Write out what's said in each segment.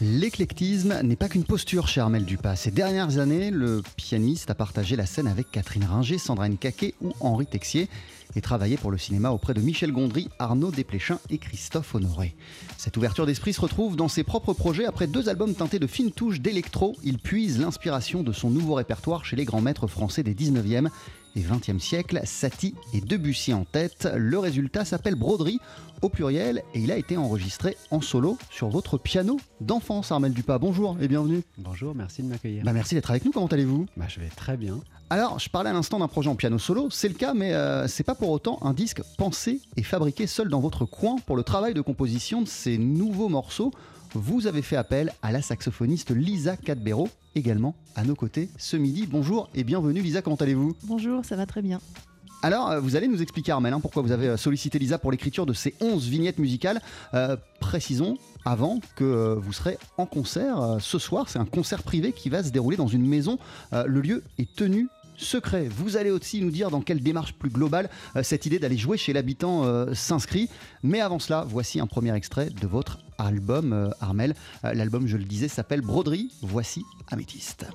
L'éclectisme n'est pas qu'une posture chez Armel Dupas. Ces dernières années, le pianiste a partagé la scène avec Catherine Ringer, Sandrine Caquet ou Henri Texier et travaillé pour le cinéma auprès de Michel Gondry, Arnaud Desplechin et Christophe Honoré. Cette ouverture d'esprit se retrouve dans ses propres projets. Après deux albums teintés de fines touches d'électro, il puise l'inspiration de son nouveau répertoire chez les grands maîtres français des 19e et 20e siècles, Satie et Debussy en tête. Le résultat s'appelle Broderie au pluriel et il a été enregistré en solo sur votre piano d'enfance, Armel Dupas. Bonjour et bienvenue. Bonjour, merci de m'accueillir. Bah, merci d'être avec nous, comment allez-vous? Bah, je vais très bien. Alors, je parlais à l'instant d'un projet en piano solo, c'est le cas, mais euh, c'est pas pour autant un disque pensé et fabriqué seul dans votre coin pour le travail de composition de ces nouveaux morceaux. Vous avez fait appel à la saxophoniste Lisa Cadbero, également à nos côtés ce midi. Bonjour et bienvenue Lisa, comment allez-vous? Bonjour, ça va très bien. Alors, euh, vous allez nous expliquer, Armel, hein, pourquoi vous avez euh, sollicité Lisa pour l'écriture de ces 11 vignettes musicales. Euh, précisons, avant, que vous serez en concert euh, ce soir. C'est un concert privé qui va se dérouler dans une maison. Euh, le lieu est tenu secret. Vous allez aussi nous dire dans quelle démarche plus globale cette idée d'aller jouer chez l'habitant s'inscrit. Mais avant cela, voici un premier extrait de votre album, euh, Armel. Euh, L'album, je le disais, s'appelle Broderie. Voici Améthyste.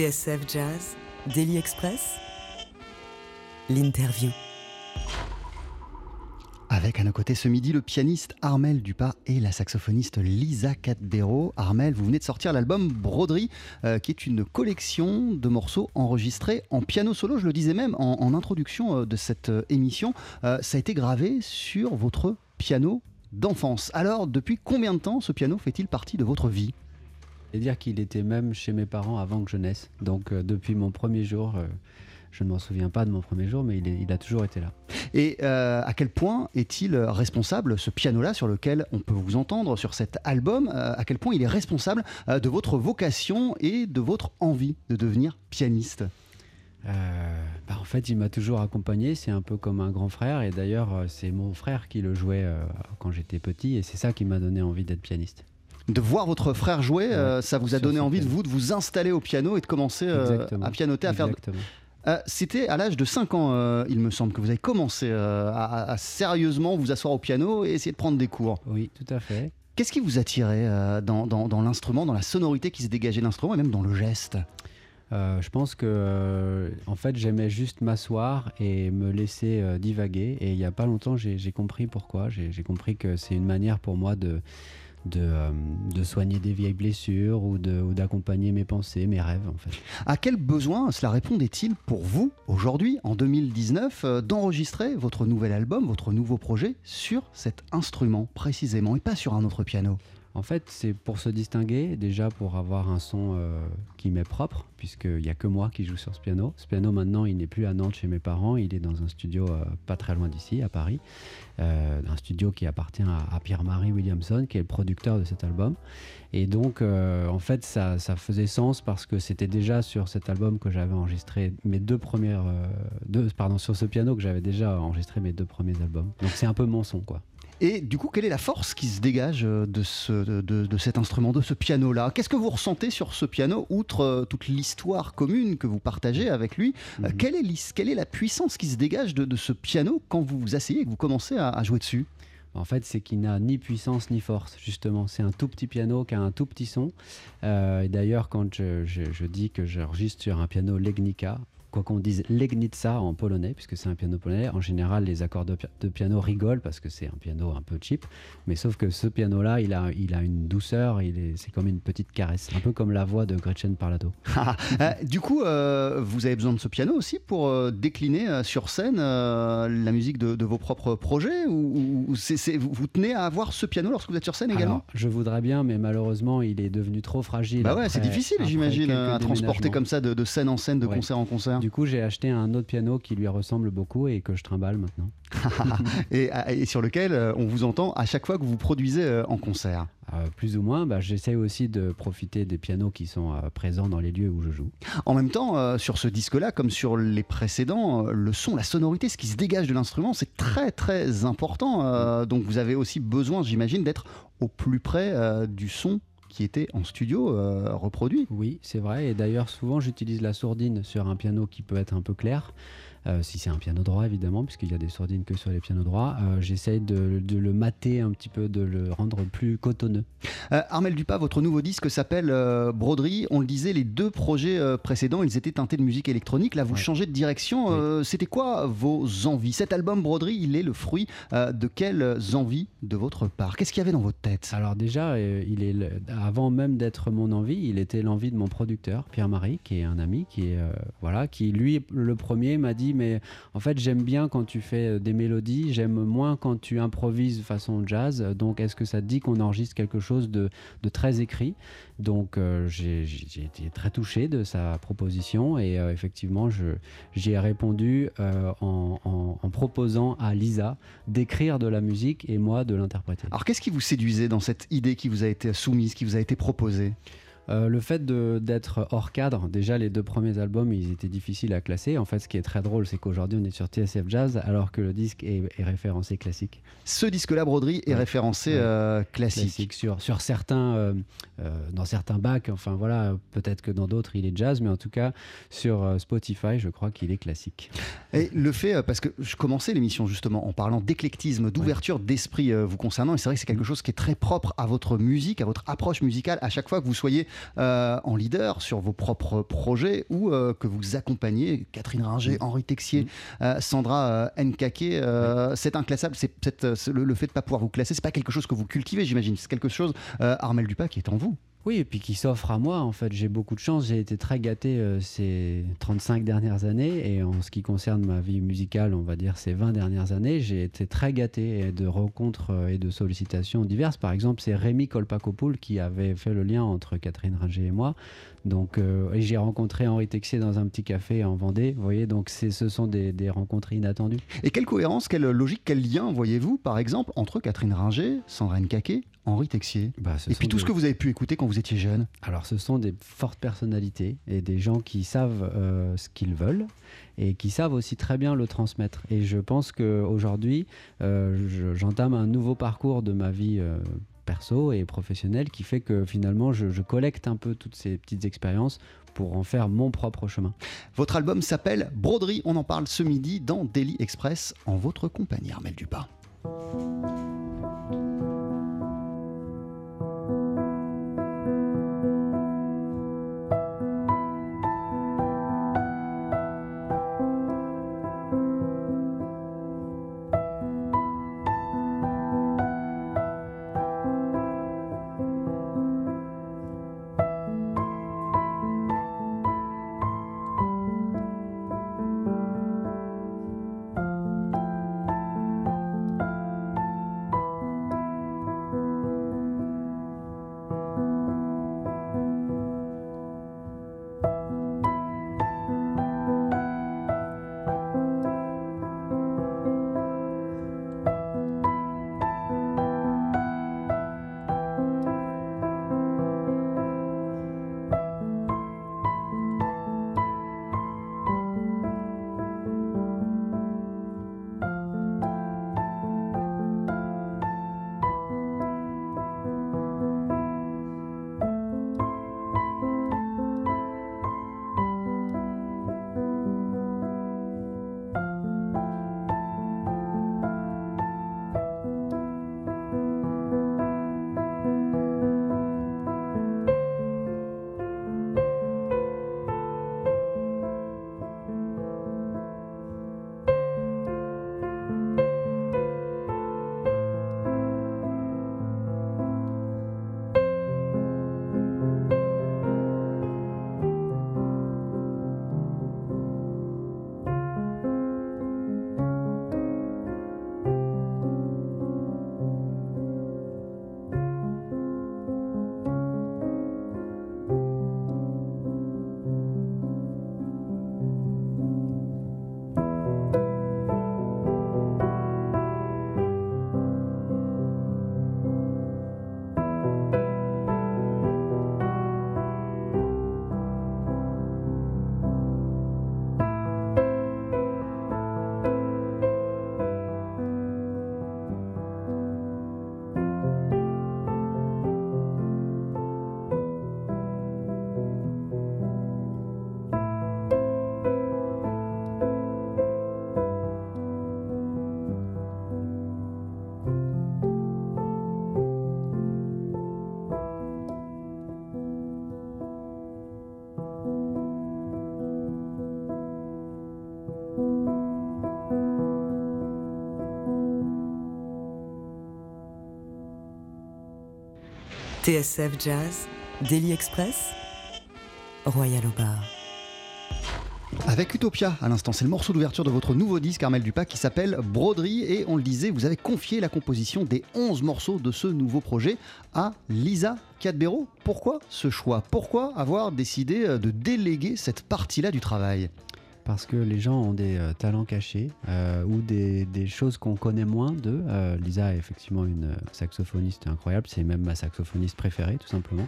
TSF Jazz, Daily Express, l'interview. Avec à nos côtés ce midi le pianiste Armel Dupas et la saxophoniste Lisa Cadero. Armel, vous venez de sortir l'album Broderie, euh, qui est une collection de morceaux enregistrés en piano solo. Je le disais même en, introduction euh, de cette euh, émission. Ça a été gravé sur votre piano d'enfance. Alors, depuis combien de temps ce piano fait-il partie de votre vie? Et dire qu'il était même chez mes parents avant que je naisse. Donc euh, depuis mon premier jour, euh, je ne m'en souviens pas de mon premier jour, mais il, est- il a toujours été là. Et euh, à quel point est-il responsable, ce piano-là sur lequel on peut vous entendre sur cet album, à quel point il est responsable de votre vocation et de votre envie de devenir pianiste? Euh, bah, en fait, il m'a toujours accompagné. C'est un peu comme un grand frère. Et d'ailleurs, c'est mon frère qui le jouait euh, quand j'étais petit. Et c'est ça qui m'a donné envie d'être pianiste. De voir votre frère jouer, euh, ça vous a donné envie de vous de vous installer au piano et de commencer euh, à pianoter, à faire. Euh, C'était à l'âge de 5 ans, euh, il me semble, que vous avez commencé euh, à, à sérieusement vous asseoir au piano et essayer de prendre des cours. Oui, tout à fait. Qu'est-ce qui vous attirait dans, dans- dans l'instrument, dans la sonorité qui se dégageait de l'instrument et même dans le geste? Euh, je pense que, euh, en fait, j'aimais juste m'asseoir et me laisser euh, divaguer. Et il n'y a pas longtemps, j'ai compris pourquoi. J'ai compris que c'est une manière pour moi de, de, euh, de soigner des vieilles blessures ou d'accompagner mes pensées, mes rêves, en fait. À quel besoin cela répondait-il pour vous, aujourd'hui, en 2019, euh, d'enregistrer votre nouvel album, votre nouveau projet sur cet instrument précisément et pas sur un autre piano? En fait, c'est pour se distinguer, déjà pour avoir un son euh, qui m'est propre, puisqu'il n'y a que moi qui joue sur ce piano. Ce piano, maintenant, il n'est plus à Nantes chez mes parents, il est dans un studio euh, pas très loin d'ici, à Paris. Euh, un studio qui appartient à, Pierre-Marie Williamson, qui est le producteur de cet album. Et donc, euh, en fait, ça, ça faisait sens parce que c'était déjà sur cet album que j'avais enregistré mes deux premières. pardon, sur ce piano que j'avais déjà enregistré mes deux premiers albums. Donc, c'est un peu mon son, quoi. Et du coup, quelle est la force qui se dégage euh, de, ce, de, de- cet instrument, de ce piano-là? Qu'est-ce que vous ressentez sur ce piano, outre euh, toute l'histoire commune que vous partagez avec lui? Euh, Mhm. quelle, est quelle est la puissance qui se dégage de, de ce piano quand vous vous asseyez et que vous commencez à, à jouer dessus? En fait, c'est qu'il n'a ni puissance ni force, justement. C'est un tout petit piano qui a un tout petit son. Euh, et d'ailleurs, quand je, je- je dis que j'enregistre sur un piano Legnica, quoi qu'on dise Legnica en polonais, puisque c'est un piano polonais, en général, les accords de, pi- de piano rigolent parce que c'est un piano un peu cheap. Mais sauf que ce piano-là, il a, il a une douceur, il est- c'est comme une petite caresse, un peu comme la voix de Gretchen Parlato. Euh, Du coup, euh, vous avez besoin de ce piano aussi pour euh, décliner euh, sur scène la musique de, de vos propres projets ou, vous, vous tenez à avoir ce piano lorsque vous êtes sur scène également? Alors, je voudrais bien, mais malheureusement, il est devenu trop fragile. Bah ouais, c'est difficile, j'imagine, à transporter comme ça de, de scène en scène, de Ouais. concert en concert. Du coup, j'ai acheté un autre piano qui lui ressemble beaucoup et que je trimballe maintenant. et, et sur lequel euh, on vous entend à chaque fois que vous produisez euh, en concert. Euh, plus ou moins, bah, j'essaie aussi de profiter des pianos qui sont euh, présents dans les lieux où je joue. En même temps, euh, sur ce disque-là, comme sur les précédents, le son, la sonorité, ce qui se dégage de l'instrument, c'est très très important. Euh, donc vous avez aussi besoin, j'imagine, d'être au plus près du son qui était en studio euh, reproduit. Oui, c'est vrai. Et d'ailleurs, souvent, j'utilise la sourdine sur un piano qui peut être un peu clair. Euh, si c'est un piano droit, évidemment, puisqu'il y a des sourdines que sur les pianos droits. Euh, J'essaye de, de le mater un petit peu, de le rendre plus cotonneux. Euh, Armel Dupas, votre nouveau disque s'appelle euh, Broderie. On le disait, les deux projets précédents, ils étaient teintés de musique électronique. Là, vous Ouais. changez de direction. Oui. C'était quoi vos envies? Cet album Broderie, il est le fruit de quelles envies de votre part? Qu'est-ce qu'il y avait dans votre tête? Alors déjà, il est le- avant même d'être mon envie, il était l'envie de mon producteur Pierre-Marie, qui est un ami, qui est voilà, qui lui le premier m'a dit mais en fait j'aime bien quand tu fais euh, des mélodies, j'aime moins quand tu improvises façon jazz. Donc est-ce que ça te dit qu'on enregistre quelque chose de, très écrit? Donc euh, j'ai été très touché de sa proposition et euh, effectivement j'y ai répondu en, en- en proposant à Lisa d'écrire de la musique et moi de l'interpréter. Alors, qu'est-ce qui vous séduisait dans cette idée qui vous a été soumise, qui vous a été proposée? Euh, le fait d'être hors cadre, déjà les deux premiers albums, ils étaient difficiles à classer. En fait, ce qui est très drôle, c'est qu'aujourd'hui on est sur TSF Jazz alors que le disque est, est référencé classique. Ce disque-là, Broderie, est Ouais. référencé Ouais. euh, classique. Classique sur, sur certains, euh, dans certains bacs. Enfin voilà, peut-être que dans d'autres il est jazz, mais en tout cas sur Spotify, je crois qu'il est classique. Et le fait, parce que je commençais l'émission justement en parlant d'éclectisme, d'ouverture d'esprit vous concernant, et c'est vrai que c'est quelque chose qui est très propre à votre musique, à votre approche musicale. À chaque fois que vous soyez euh, en leader sur vos propres projets ou euh, que vous accompagnez Catherine Ringer, Mm. Henri Texier, euh, Sandra euh, Nkake. C'est inclassable. C'est le, le fait de ne pas pouvoir vous classer, c'est pas quelque chose que vous cultivez, j'imagine. C'est quelque chose, Armel Dupas, qui est en vous. Oui, et puis qui s'offre à moi. En fait, j'ai beaucoup de chance. J'ai été très gâté euh, ces 35 dernières années. Et en ce qui concerne ma vie musicale, on va dire ces 20 dernières années, j'ai été très gâté de rencontres euh, et de sollicitations diverses. Par exemple, c'est Rémi Kolpakopoul qui avait fait le lien entre Catherine Ringer et moi. Donc, euh, j'ai rencontré Henri Texier dans un petit café en Vendée. Vous voyez, donc ce sont des, des rencontres inattendues. Et quelle cohérence, quelle logique, quel lien voyez-vous, par exemple, entre Catherine Ringer, Sandra Nkake, Henri Texier Bah, Et puis tout ce que vous avez pu écouter quand vous étiez jeune? Alors, ce sont des fortes personnalités et des gens qui savent euh, ce qu'ils veulent et qui savent aussi très bien le transmettre. Et je pense qu'aujourd'hui, euh, je- j'entame un nouveau parcours de ma vie euh, perso et professionnelle qui fait que finalement, je, je collecte un peu toutes ces petites expériences pour en faire mon propre chemin. Votre album s'appelle Broderie. On en parle ce midi dans Daily Express en votre compagnie, Armel Dupas. TSF Jazz, Daily Express, Royal. Avec Utopia, à l'instant, c'est le morceau d'ouverture de votre nouveau disque, Armel Dupas, qui s'appelle Broderie. Et on le disait, vous avez confié la composition des 11 morceaux de ce nouveau projet à Lisa Cadbero. Pourquoi ce choix? Pourquoi avoir décidé de déléguer cette partie-là du travail? Parce que les gens ont des euh, talents cachés euh, ou des, choses qu'on connaît moins d'eux. Euh, Lisa est effectivement une saxophoniste incroyable, c'est même ma saxophoniste préférée tout simplement.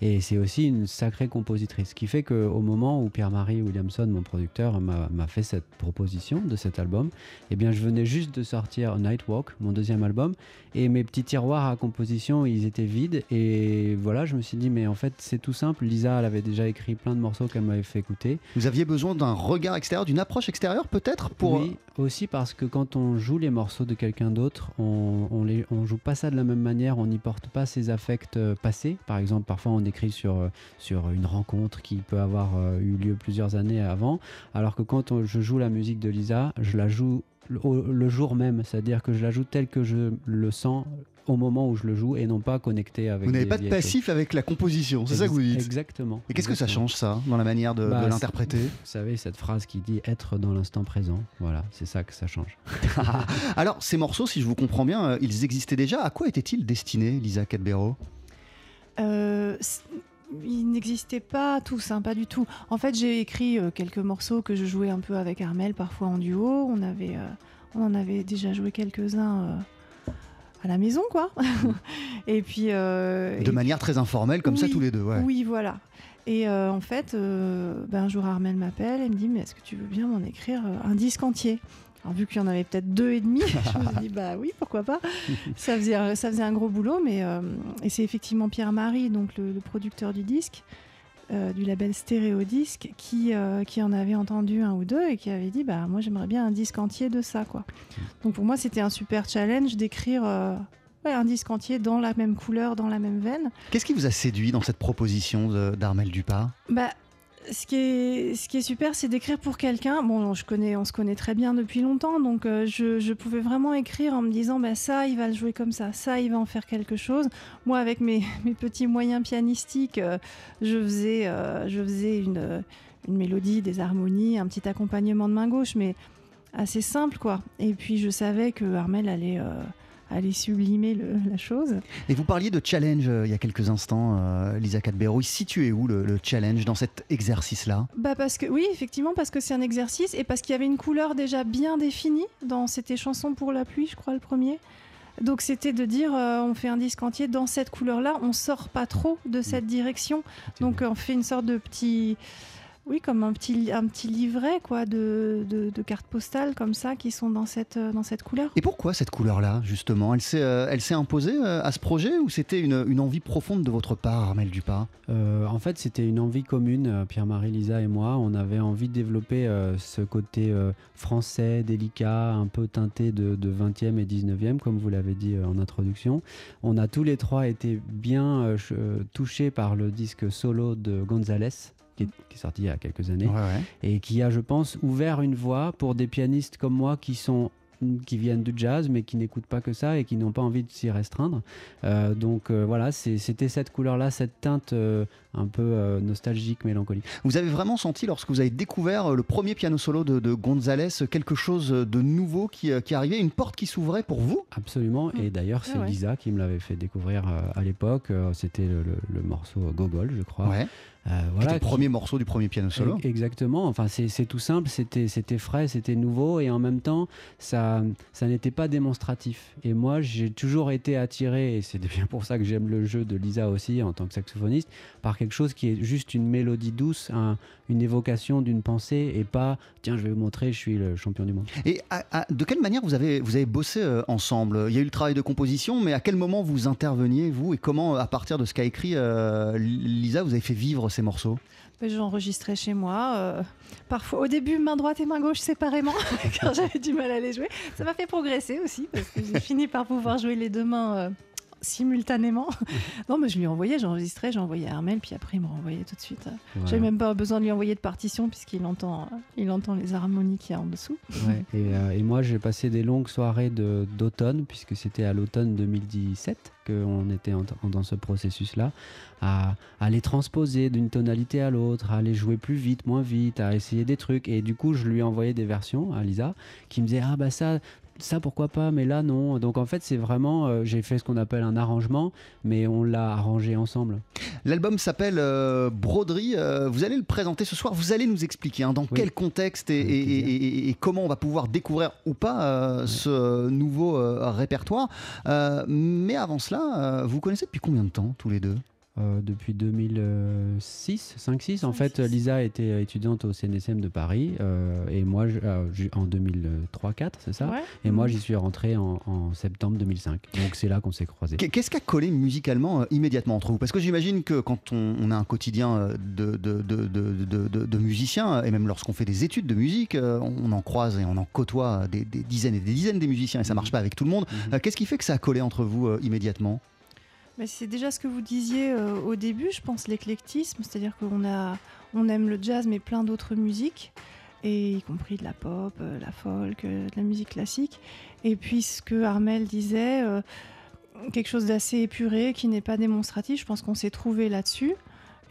Et c'est aussi une sacrée compositrice, ce qui fait qu'au moment où Pierre-Marie Williamson, mon producteur, m'a fait cette proposition de cet album, eh bien je venais juste de sortir Nightwalk, mon deuxième album, et mes petits tiroirs à composition, ils étaient vides. Et voilà, je me suis dit, mais en fait c'est tout simple, Lisa, elle avait déjà écrit plein de morceaux qu'elle m'avait fait écouter. Vous aviez besoin d'un regard extérieur, d'une approche extérieure peut-être pour... Oui, aussi parce que quand on joue les morceaux de quelqu'un d'autre, on, on, les, on joue pas ça de la même manière, on n'y porte pas ses affects euh, passés. Par exemple, parfois on écrit sur, euh, sur une rencontre qui peut avoir euh, eu lieu plusieurs années avant, alors que quand on- je joue la musique de Lisa, je la joue le, jour même, c'est-à-dire que je la joue telle que je le sens au moment où je le joue et non pas connecté avec Vous n'avez pas de choses. passif avec la composition, c'est ça que vous dites Exactement. Et qu'est-ce que ça change ça dans la manière de, Bah, de l'interpréter Vous savez, cette phrase qui dit être dans l'instant présent, voilà, c'est ça que ça change. Alors, ces morceaux, si je vous comprends bien, euh, ils existaient déjà. À quoi étaient-ils destinés, Lisa Cadbero? Euh, ils n'existaient pas tous, hein, pas du tout. En fait, j'ai écrit euh, quelques morceaux que je jouais un peu avec Armel, parfois en duo. On, avait, euh, on en avait déjà joué quelques-uns euh, à la maison, quoi. et puis. euh, De et manière très informelle, comme ça, tous les deux. ouais. Oui, voilà. Et euh, en fait, euh, ben, un jour Armel m'appelle et me dit Mais est-ce que tu veux bien m'en écrire un disque entier? Alors, vu qu'il y en avait peut-être deux et demi, je me suis dit Bah oui, pourquoi pas ça faisait, un- ça faisait un gros boulot, mais. et c'est effectivement Pierre-Marie, donc le, le producteur du disque, euh, du label Stéréo Disque, qui, euh, qui en avait entendu un ou deux et qui avait dit Bah moi, j'aimerais bien un disque entier de ça, quoi. Donc pour moi, c'était un super challenge d'écrire. euh, ouais, un disque entier dans la même couleur, dans la même veine. Qu'est-ce qui vous a séduit dans cette proposition d'Armel Dupas? Bah, ce qui est, super, c'est d'écrire pour quelqu'un. Bon, je connais, on se connaît très bien depuis longtemps, donc euh, je, je pouvais vraiment écrire en me disant, bah, ça, il va le jouer comme ça, ça, il va en faire quelque chose. Moi, avec mes, mes petits moyens pianistiques, euh, je faisais, euh, je faisais une, une mélodie, des harmonies, un petit accompagnement de main gauche, mais assez simple, quoi. Et puis, je savais que Armel allait, allait sublimer le- la chose. Et vous parliez de challenge euh, il y a quelques instants, euh, Lisa Cadbero. Il situait où le, le challenge dans cet exercice-là? Bah parce que oui, effectivement, parce que c'est un exercice et parce qu'il y avait une couleur déjà bien définie dans c'était chanson pour la pluie, je crois le premier. Donc c'était de dire euh, on fait un disque entier dans cette couleur-là, on sort pas trop de cette direction. Donc on fait une sorte de petit oui, comme un petit, un petit livret quoi, de, de, de cartes postales comme ça qui sont dans cette, euh, dans cette couleur. Et pourquoi cette couleur-là, justement? Elle s'est euh, elle s'est imposée euh, à ce projet ou c'était une, une envie profonde de votre part, Armel Dupas Euh, en fait, c'était une envie commune, Pierre-Marie, Lisa et moi. On avait envie de développer euh, ce côté euh, français, délicat, un peu teinté de, de 20e et 19e, comme vous l'avez dit euh, en introduction. On a tous les trois été bien ch- touchés par le disque solo de González. Qui est, qui est sorti il y a quelques années Ouais, ouais. et qui a, je pense, ouvert une voie pour des pianistes comme moi qui sont qui viennent du jazz mais qui n'écoutent pas que ça et qui n'ont pas envie de s'y restreindre. Euh, donc euh, voilà, c'était cette couleur-là, cette teinte euh, un peu euh, nostalgique, mélancolique. Vous avez vraiment senti, lorsque vous avez découvert le premier piano solo de, de González, quelque chose de nouveau qui, qui arrivait, une porte qui s'ouvrait pour vous? Absolument. Et d'ailleurs, Ah c'est ouais. Lisa qui me l'avait fait découvrir euh, à l'époque. C'était le, le- le morceau Gogol, je crois. Ouais. Euh, voilà, le qui- premier morceau du premier piano solo. Exactement. Enfin, c'est tout simple. C'était c'était frais, c'était nouveau et en même temps, ça ça n'était pas démonstratif. Et moi, j'ai toujours été attiré et c'est bien pour ça que j'aime le jeu de Lisa aussi en tant que saxophoniste par quelque chose qui est juste une mélodie douce, un- une évocation d'une pensée et pas tiens, je vais vous montrer, je suis le champion du monde. Et à- à- de quelle manière vous avez, vous avez bossé euh, ensemble? Il y a eu le travail de composition, mais à quel moment vous interveniez, vous, et comment, à partir de ce qu'a écrit euh, Lisa, vous avez fait vivre ces morceaux J'enregistrais chez moi, euh, parfois au début main droite et main gauche séparément, car j'avais du mal à les jouer. Ça m'a fait progresser aussi, parce que j'ai fini par pouvoir jouer les deux mains euh, simultanément. non, mais je lui envoyais, j'enregistrais, j'envoyais à Armel, puis après il me renvoyait tout de suite. Voilà. J'avais même pas besoin de lui envoyer de partition, puisqu'il entend, il entend les harmonies qu'il y a en dessous. Ouais. Et, euh, et moi, j'ai passé des longues soirées d'automne, puisque c'était à l'automne 2017 qu'on était en- en- dans ce processus-là, à, à les transposer d'une tonalité à l'autre, à les jouer plus vite, moins vite, à essayer des trucs. Et du coup, je lui ai envoyé des versions à Lisa qui me disait Ah, bah ça. Ça pourquoi pas, mais là non. Donc en fait, c'est vraiment, euh, j'ai fait ce qu'on appelle un arrangement, mais on l'a arrangé ensemble. L'album s'appelle euh, Broderie. euh, vous allez le présenter ce soir. Vous allez nous expliquer hein, dans Oui. quel contexte et, comment on va pouvoir découvrir ou pas ce nouveau répertoire. Mais avant cela, vous connaissez depuis combien de temps tous les deux? Euh, depuis 2006, 5-6. En fait, 5-6. Lisa était étudiante au CNSM de Paris euh, et moi je- euh, je- en 2003-4, c'est ça? Ouais. Et moi j'y suis rentré en, en septembre 2005. Donc c'est là qu'on s'est croisés. Qu'est- Qu'est-ce qui a collé musicalement euh, immédiatement entre vous? Parce que j'imagine que quand on, on a un quotidien de, de, de, de, de- de- de musiciens, et même lorsqu'on fait des études de musique, euh, on en croise et on en côtoie des, des dizaines et des dizaines des musiciens, et ça marche pas avec tout le monde. Mhm. Euh, Qu'est-ce qui fait que ça a collé entre vous euh, immédiatement? C'est déjà ce que vous disiez euh, au début, je pense, l'éclectisme, c'est-à-dire qu'on a, on aime le jazz, mais plein d'autres musiques, et y compris de la pop, euh, la folk, euh, de la musique classique. Et puis ce que Armel disait, quelque chose d'assez épuré, qui n'est pas démonstratif, je pense qu'on s'est trouvé là-dessus.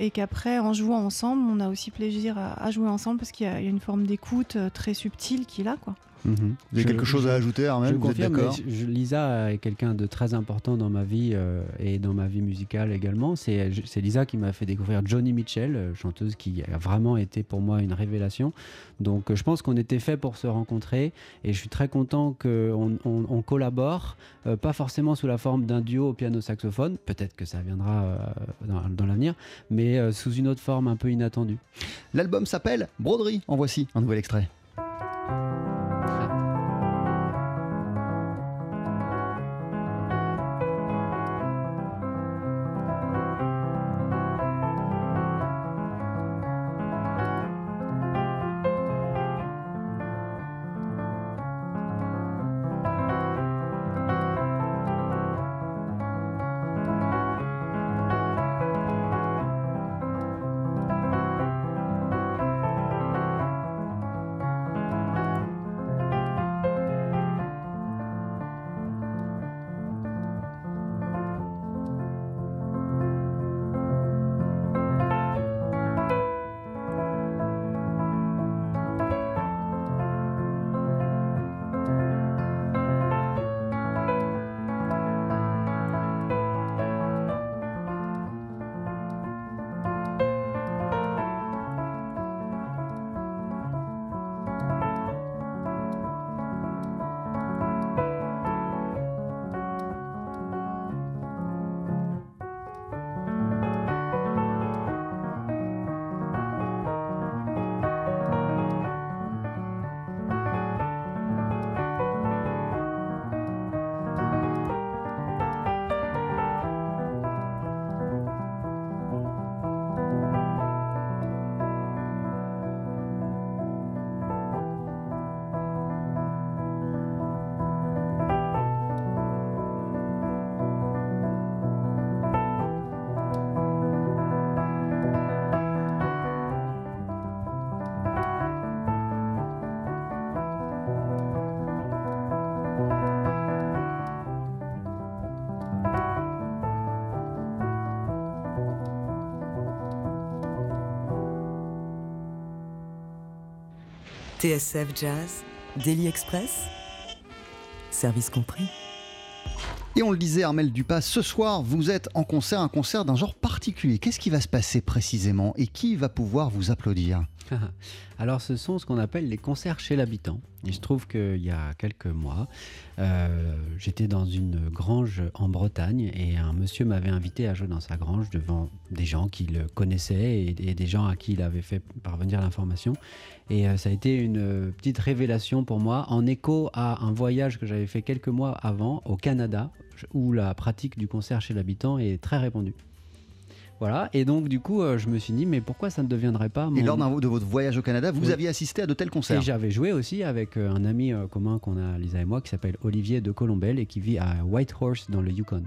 Et qu'après, en jouant ensemble, on a aussi plaisir à, jouer ensemble parce qu'il y, a y a une forme d'écoute très subtile qui est là. Quoi. Mhm. Vous avez Je- quelque chose à ajouter, Armel Je Vous êtes confirme, d'accord mais je- Lisa est quelqu'un de très important dans ma vie euh, et dans ma vie musicale également. C'est Lisa qui m'a fait découvrir Johnny Mitchell, euh, chanteuse qui a vraiment été pour moi une révélation. Donc euh, je pense qu'on était fait pour se rencontrer et je suis très content qu'on on, on collabore, euh, pas forcément sous la forme d'un duo au piano-saxophone, peut-être que ça viendra euh, dans, dans l'avenir, mais sous une autre forme un peu inattendue. L'album s'appelle Broderie. En voici un nouvel extrait. TSF Jazz, Daily Express, service compris. Et on le disait, Armel Dupas, ce soir, vous êtes en concert, un concert d'un genre particulier. Qu'est-ce qui va se passer précisément et qui va pouvoir vous applaudir? Alors, ce sont ce qu'on appelle les concerts chez l'habitant. Il se trouve qu'il y a quelques mois, euh, j'étais dans une grange en Bretagne et un monsieur m'avait invité à jouer dans sa grange devant des gens qu'il connaissait et, et des gens à qui il avait fait parvenir l'information. Et euh, ça a été une euh, petite révélation pour moi en écho à un voyage que j'avais fait quelques mois avant au Canada où la pratique du concert chez l'habitant est très répandue. Voilà, et donc du coup, euh, je me suis dit, mais pourquoi ça ne deviendrait pas mon... Et lors de votre voyage au Canada, vous Oui. aviez assisté à de tels Et concerts j'avais joué aussi avec euh, un ami euh, commun qu'on a, Lisa et moi, qui s'appelle Olivier de Colombelle et qui vit à Whitehorse dans le Yukon.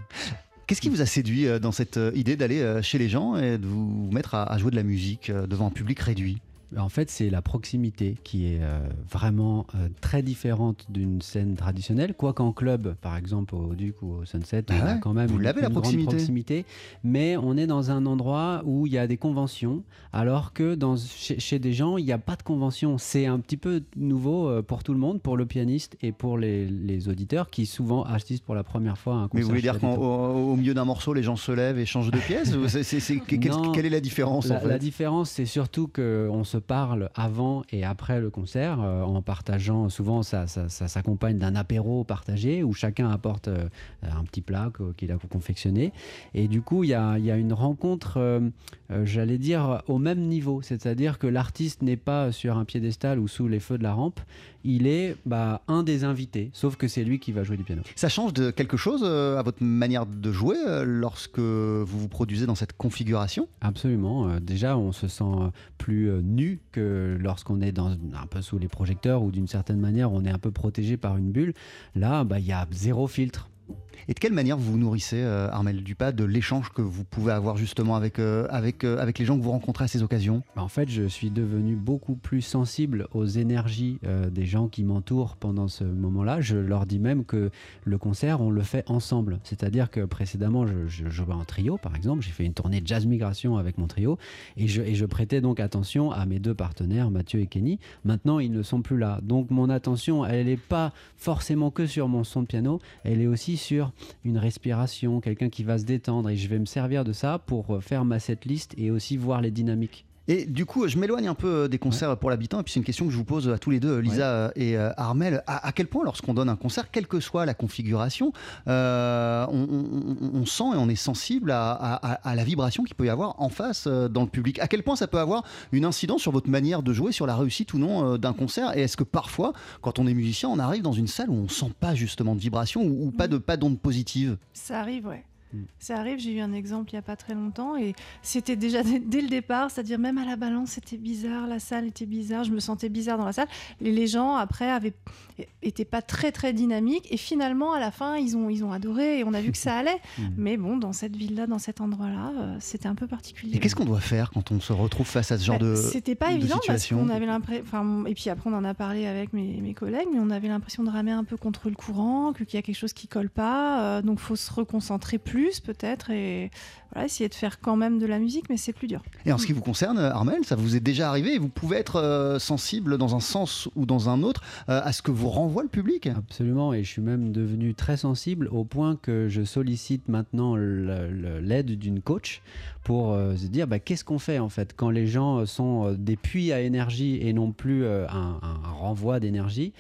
Qu'est-ce qui vous a séduit dans cette idée d'aller chez les gens et de vous mettre à, à jouer de la musique devant un public réduit? En fait, c'est la proximité qui est euh, vraiment euh, très différente d'une scène traditionnelle. Quoique en club, par exemple au Duc ou au Sunset, on Ah a ouais, quand même vous une, l'avez, la une grande proximité. proximité. Mais on est dans un endroit où il y a des conventions, alors que dans, chez, chez des gens, il n'y a pas de convention. C'est un petit peu nouveau euh, pour tout le monde, pour le pianiste et pour les, les auditeurs qui souvent assistent pour la première fois à un concert. Mais vous voulez dire qu'au au milieu d'un morceau, les gens se lèvent et changent de pièce Ou c'est- c'est- c'est- quelle, Non. quelle est la différence en La, fait? la différence, c'est surtout qu'on se parle avant et après le concert euh, en partageant. Souvent, ça, ça, ça s'accompagne d'un apéro partagé où chacun apporte euh, un petit plat qu'il a confectionné. Et du coup, il y a, y a une rencontre, euh, j'allais dire, au même niveau. C'est-à-dire que l'artiste n'est pas sur un piédestal ou sous les feux de la rampe. Il est bah, un des invités, sauf que c'est lui qui va jouer du piano. Ça change de quelque chose à votre manière de jouer lorsque vous vous produisez dans cette configuration? Absolument. Déjà, on se sent plus euh, que lorsqu'on est dans, un peu sous les projecteurs ou d'une certaine manière, on est un peu protégé par une bulle. Là, bah, il y a zéro filtre. Et de quelle manière vous vous nourrissez, euh, Armel Dupas, de l'échange que vous pouvez avoir justement avec, euh, euh, avec les gens que vous rencontrez à ces occasions? Bah, En fait, je suis devenu beaucoup plus sensible aux énergies des gens qui m'entourent pendant ce moment-là. Je leur dis même que le concert, on le fait ensemble. C'est-à-dire que précédemment, je, jouais en trio, par exemple. J'ai fait une tournée jazz migration avec mon trio et je, et je prêtais donc attention à mes deux partenaires, Mathieu et Kenny. Maintenant, ils ne sont plus là. Donc, mon attention, elle n'est pas forcément que sur mon son de piano, elle est aussi sur une respiration, quelqu'un qui va se détendre et je vais me servir de ça pour euh, faire ma setlist et aussi voir les dynamiques. Et du coup, je m'éloigne un peu euh, des concerts pour l'habitant, et puis c'est une question que je vous pose à tous les deux, Lisa euh, et euh, Armel. À, à quel point, lorsqu'on donne un concert, quelle que soit la configuration, euh, on, on- on- on sent et on est sensible à, à- à- à la vibration qu'il peut y avoir en face euh, dans le public? À quel point ça peut avoir une incidence sur votre manière de jouer, sur la réussite ou non euh, d'un concert? Et est-ce que parfois, quand on est musicien, on arrive dans une salle où on sent pas justement de vibration ou, ou pas de pas d'onde positive? Ça arrive, ouais. Mm. Ça arrive, j'ai eu un exemple il n'y a pas très longtemps et c'était déjà dès, le départ, c'est-à-dire même à la balance, c'était bizarre, la salle était bizarre, je me sentais bizarre dans la salle. Et les gens, après, avaient, étaient pas très très dynamiques et finalement, à la fin, ils ont, ils ont adoré et on a vu que ça allait. Mm. Mais bon, dans cette ville-là, dans cet endroit-là, euh, c'était un peu particulier. Et qu'est-ce qu'on doit faire quand on se retrouve face à ce genre Bah, de C'était pas de évident parce situation qu'on avait l'impression. Enfin, et puis après, on en a parlé avec mes, mes collègues, mais on avait l'impression de ramer un peu contre le courant, qu'il y a quelque chose qui colle pas. euh, donc, faut se reconcentrer plus, peut-être, et voilà, essayer de faire quand même de la musique, mais c'est plus dur. Et en ce qui vous concerne, Armel, ça vous est déjà arrivé et vous pouvez être euh, sensible dans un sens ou dans un autre euh, à ce que vous renvoie le public? Absolument, et je suis même devenu très sensible au point que je sollicite maintenant l'aide d'une coach pour euh, se dire bah, qu'est-ce qu'on fait en fait quand les gens sont des puits à énergie et non plus euh, un, un renvoi d'énergie.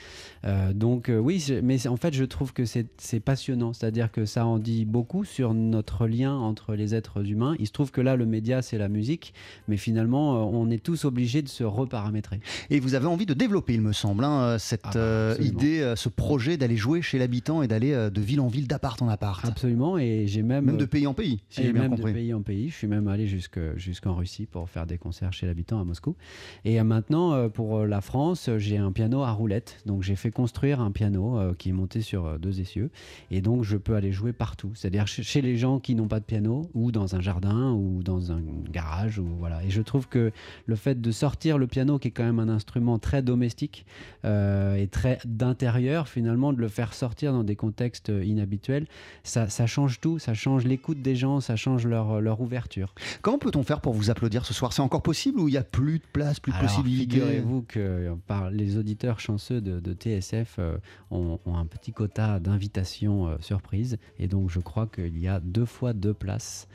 Euh, donc euh, oui, mais en fait je trouve que c'est c'est passionnant, c'est-à-dire que ça en dit beaucoup sur notre lien entre les êtres humains. Il se trouve que là le média c'est la musique, mais finalement euh, on est tous obligés de se reparamétrer. Et vous avez envie de développer, il me semble, hein, cette Ah bah, euh, idée, euh, ce projet d'aller jouer chez l'habitant et d'aller de ville en ville, d'appart en appart. Absolument, et j'ai même Même de pays en pays, si j'ai bien même compris. de pays en pays. Je suis même allé jusque- jusqu'en Russie pour faire des concerts chez l'habitant à Moscou. Et maintenant, pour la France, j'ai un piano à roulette. Donc j'ai fait construire un piano qui est monté sur deux essieux. Et donc je peux aller jouer partout. C'est-à-dire ch- chez les gens qui n'ont pas de piano, ou dans un jardin, ou dans un garage. Ou, voilà. Et je trouve que le fait de sortir le piano, qui est quand même un instrument très domestique euh, et très d'intérieur, finalement, de le faire sortir dans des contextes euh, inhabituels, ça, ça change tout. Ça change l'écoute des gens, ça change leur, leur ouverture. Comment peut-on faire pour vous applaudir ce soir? C'est encore possible ou il n'y a plus de place, plus de possibilités? Figurez-vous que euh, par les auditeurs chanceux de, de TSF euh, ont, ont un petit quota d'invitations euh, surprises. Et donc, je crois qu'il y a deux fois deux places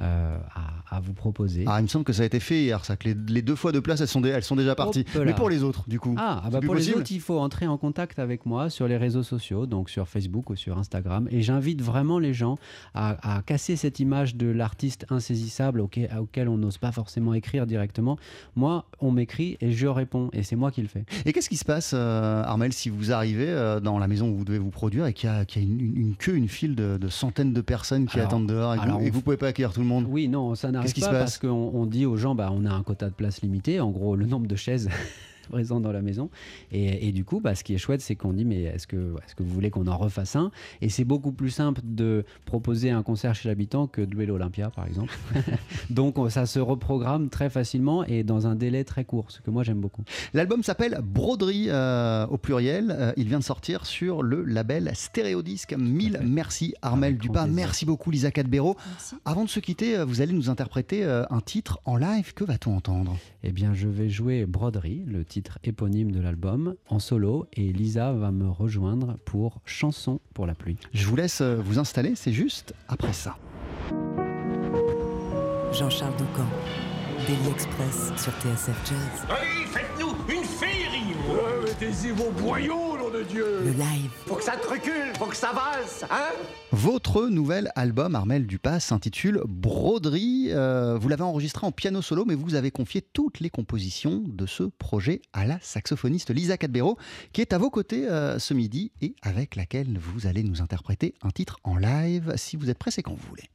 euh, à, à vous proposer. Ah, il me semble que ça a été fait hier, ça, que les, les deux fois de place, elles sont, dé- elles sont déjà parties. Mais pour les autres, du coup Ah, ah bah pour les autres, il faut entrer en contact avec moi sur les réseaux sociaux, donc sur Facebook ou sur Instagram. Et j'invite vraiment les gens à, à casser cette image de l'artiste insaisissable auquel, auquel on n'ose pas forcément écrire directement. Moi, on m'écrit et je réponds. Et c'est moi qui le fais. Et qu'est-ce qui se passe, euh, Armel, si vous arrivez euh, dans la maison où vous devez vous produire et qu'il y a, y a une, queue, une file de, de centaines de personnes qui Alors- attendent dehors et vous, et vous pouvez pas accueillir tout le monde Oui, non, ça n'arrive pas parce qu'on on dit aux gens, bah, on a un quota de place limité, en gros, le nombre de chaises présentes dans la maison. Et, et du coup, bah, ce qui est chouette, c'est qu'on dit, mais est-ce que, est que vous voulez qu'on en refasse un? Et c'est beaucoup plus simple de proposer un concert chez l'habitant que de louer l'Olympia, par exemple. Donc, on- ça se reprogramme très facilement et dans un délai très court, ce que moi j'aime beaucoup. L'album s'appelle Broderie euh, au pluriel. Euh, il vient de sortir sur le label Stéréodisque. Mille merci Armel Dupas. plaisir. Merci beaucoup Lisa Cadbero. Avant de se quitter, euh, vous allez nous interpréter un titre en live. Que va-t-on entendre? Eh bien, je vais jouer Broderie, le titre éponyme de l'album, en solo, et Lisa va me rejoindre pour Chanson pour la pluie. Je vous laisse euh, vous installer, c'est juste après ça. Jean-Charles Doucan. Daily Express sur TSF Jazz. Allez, faites-nous une féerie Mettez-y vos boyaux, nom de Dieu Le live. Faut que ça te recule, faut que ça valse, hein? Votre nouvel album, Armel Dupas, s'intitule Broderie. Euh, vous l'avez enregistré en piano solo, mais vous avez confié toutes les compositions de ce projet à la saxophoniste Lisa Cadbero, qui est à vos côtés euh, ce midi et avec laquelle vous allez nous interpréter un titre en live. Si vous êtes c'est quand vous voulez.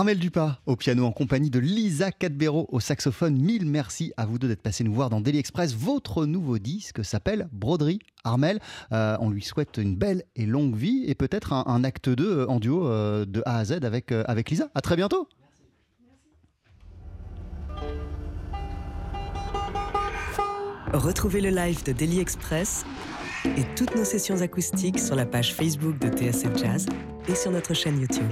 Armel Dupas au piano en compagnie de Lisa Cadbero au saxophone. Mille merci à vous deux d'être passés nous voir dans Daily Express. Votre nouveau disque s'appelle Broderie. Armel, euh, on lui souhaite une belle et longue vie et peut-être un, acte 2 euh, en duo euh, de A à Z avec, avec Lisa. À très bientôt. Retrouvez le live de Daily Express et toutes nos sessions acoustiques sur la page Facebook de TSF Jazz et sur notre chaîne YouTube.